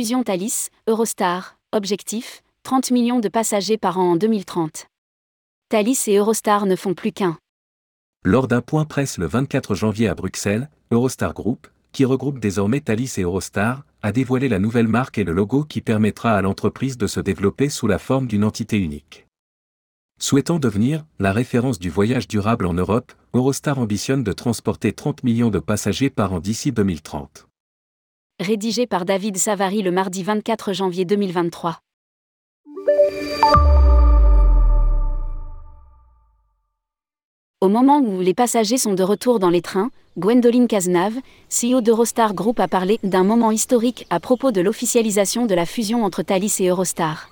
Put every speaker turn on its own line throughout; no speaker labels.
Fusion Thalys, Eurostar, objectif 30 millions de passagers par an en 2030. Thalys et Eurostar ne font plus qu'un.
Lors d'un point presse le 24 janvier à Bruxelles, Eurostar Group, qui regroupe désormais Thalys et Eurostar, a dévoilé la nouvelle marque et le logo qui permettra à l'entreprise de se développer sous la forme d'une entité unique. Souhaitant devenir la référence du voyage durable en Europe, Eurostar ambitionne de transporter 30 millions de passagers par an d'ici 2030.
Rédigé par David Savary le mardi 24 janvier 2023. Au moment où les passagers sont de retour dans les trains, Gwendoline Cazenave, CEO d'Eurostar Group, a parlé d'un moment historique à propos de l'officialisation de la fusion entre Thalys et Eurostar.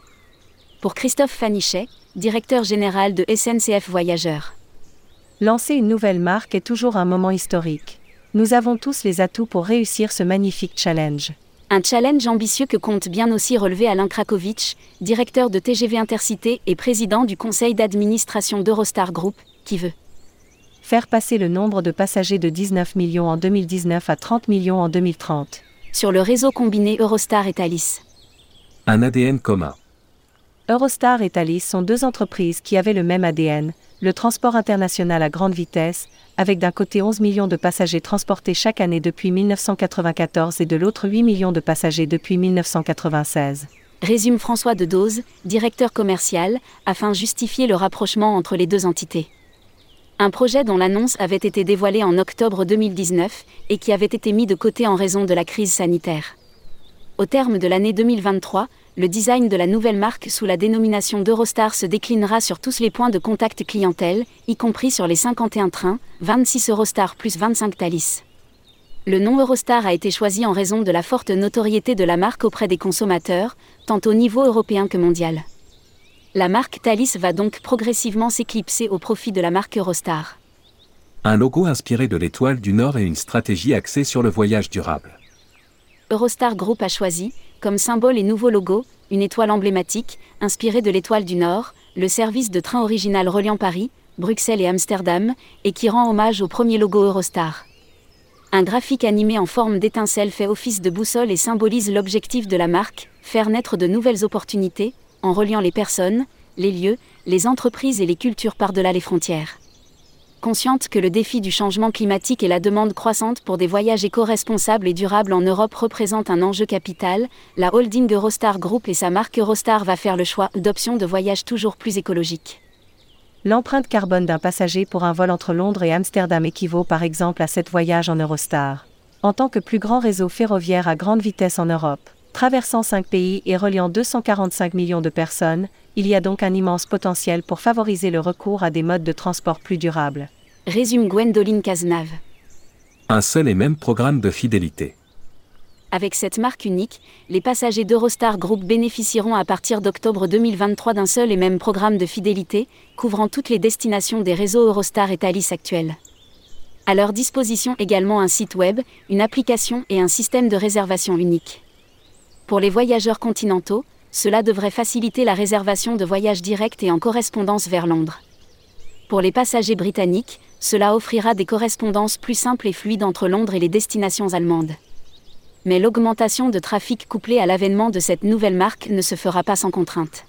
Pour Christophe Fanichet, directeur général de SNCF Voyageurs.
Lancer une nouvelle marque est toujours un moment historique. Nous avons tous les atouts pour réussir ce magnifique challenge.
Un challenge ambitieux que compte bien aussi relever Alain Krakowicz, directeur de TGV Intercité et président du conseil d'administration d'Eurostar Group, qui veut
faire passer le nombre de passagers de 19 millions en 2019 à 30 millions en 2030.
Sur le réseau combiné Eurostar et Thalys.
Un ADN commun.
Eurostar et Thalys sont deux entreprises qui avaient le même ADN, le transport international à grande vitesse, avec d'un côté 11 millions de passagers transportés chaque année depuis 1994 et de l'autre 8 millions de passagers depuis 1996.
Résume François de Dose, directeur commercial, afin de justifier le rapprochement entre les deux entités. Un projet dont l'annonce avait été dévoilée en octobre 2019 et qui avait été mis de côté en raison de la crise sanitaire. Au terme de l'année 2023, le design de la nouvelle marque sous la dénomination d'Eurostar se déclinera sur tous les points de contact clientèle, y compris sur les 51 trains, 26 Eurostar plus 25 Thalys. Le nom Eurostar a été choisi en raison de la forte notoriété de la marque auprès des consommateurs, tant au niveau européen que mondial. La marque Thalys va donc progressivement s'éclipser au profit de la marque Eurostar.
Un logo inspiré de l'étoile du Nord et une stratégie axée sur le voyage durable.
Eurostar Group a choisi, comme symbole et nouveau logo, une étoile emblématique, inspirée de l'étoile du Nord, le service de train original reliant Paris, Bruxelles et Amsterdam, et qui rend hommage au premier logo Eurostar. Un graphique animé en forme d'étincelle fait office de boussole et symbolise l'objectif de la marque, faire naître de nouvelles opportunités, en reliant les personnes, les lieux, les entreprises et les cultures par-delà les frontières. Consciente que le défi du changement climatique et la demande croissante pour des voyages éco-responsables et durables en Europe représentent un enjeu capital, la holding Eurostar Group et sa marque Eurostar va faire le choix d'options de voyage toujours plus écologiques.
L'empreinte carbone d'un passager pour un vol entre Londres et Amsterdam équivaut par exemple à 7 voyages en Eurostar. En tant que plus grand réseau ferroviaire à grande vitesse en Europe, Traversant cinq pays et reliant 245 millions de personnes, il y a donc un immense potentiel pour favoriser le recours à des modes de transport plus durables.
Résume Gwendoline Cazenave.
Un seul et même programme de fidélité.
Avec cette marque unique, les passagers d'Eurostar Group bénéficieront à partir d'octobre 2023 d'un seul et même programme de fidélité, couvrant toutes les destinations des réseaux Eurostar et Thalys actuels. À leur disposition également un site web, une application et un système de réservation unique. Pour les voyageurs continentaux, cela devrait faciliter la réservation de voyages directs et en correspondance vers Londres. Pour les passagers britanniques, cela offrira des correspondances plus simples et fluides entre Londres et les destinations allemandes. Mais l'augmentation de trafic couplée à l'avènement de cette nouvelle marque ne se fera pas sans contrainte.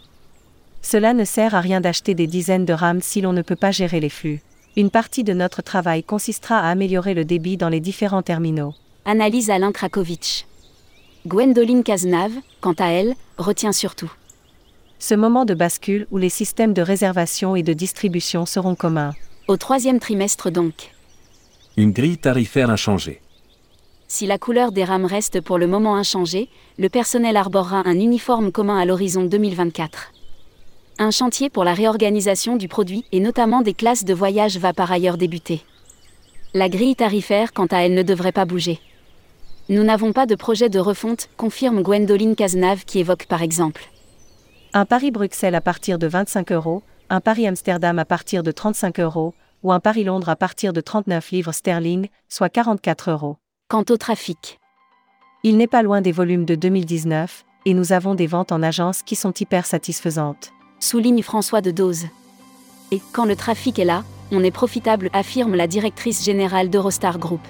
Cela ne sert à rien d'acheter des dizaines de rames si l'on ne peut pas gérer les flux. Une partie de notre travail consistera à améliorer le débit dans les différents terminaux.
Analyse Alain Krakowicz. Gwendoline Cazenave, quant à elle, retient surtout.
Ce moment de bascule où les systèmes de réservation et de distribution seront communs.
Au troisième trimestre donc.
Une grille tarifaire inchangée.
Si la couleur des rames reste pour le moment inchangée, le personnel arborera un uniforme commun à l'horizon 2024. Un chantier pour la réorganisation du produit et notamment des classes de voyage va par ailleurs débuter. La grille tarifaire, quant à elle, ne devrait pas bouger. Nous n'avons pas de projet de refonte, confirme Gwendoline Cazenave qui évoque par exemple.
Un Paris-Bruxelles à partir de 25 euros, un Paris-Amsterdam à partir de 35 euros, ou un Paris-Londres à partir de 39 livres sterling, soit 44 euros.
Quant au trafic.
Il n'est pas loin des volumes de 2019, et nous avons des ventes en agence qui sont hyper satisfaisantes.
Souligne François de Dose. Et quand le trafic est là, on est profitable, affirme la directrice générale d'Eurostar Group.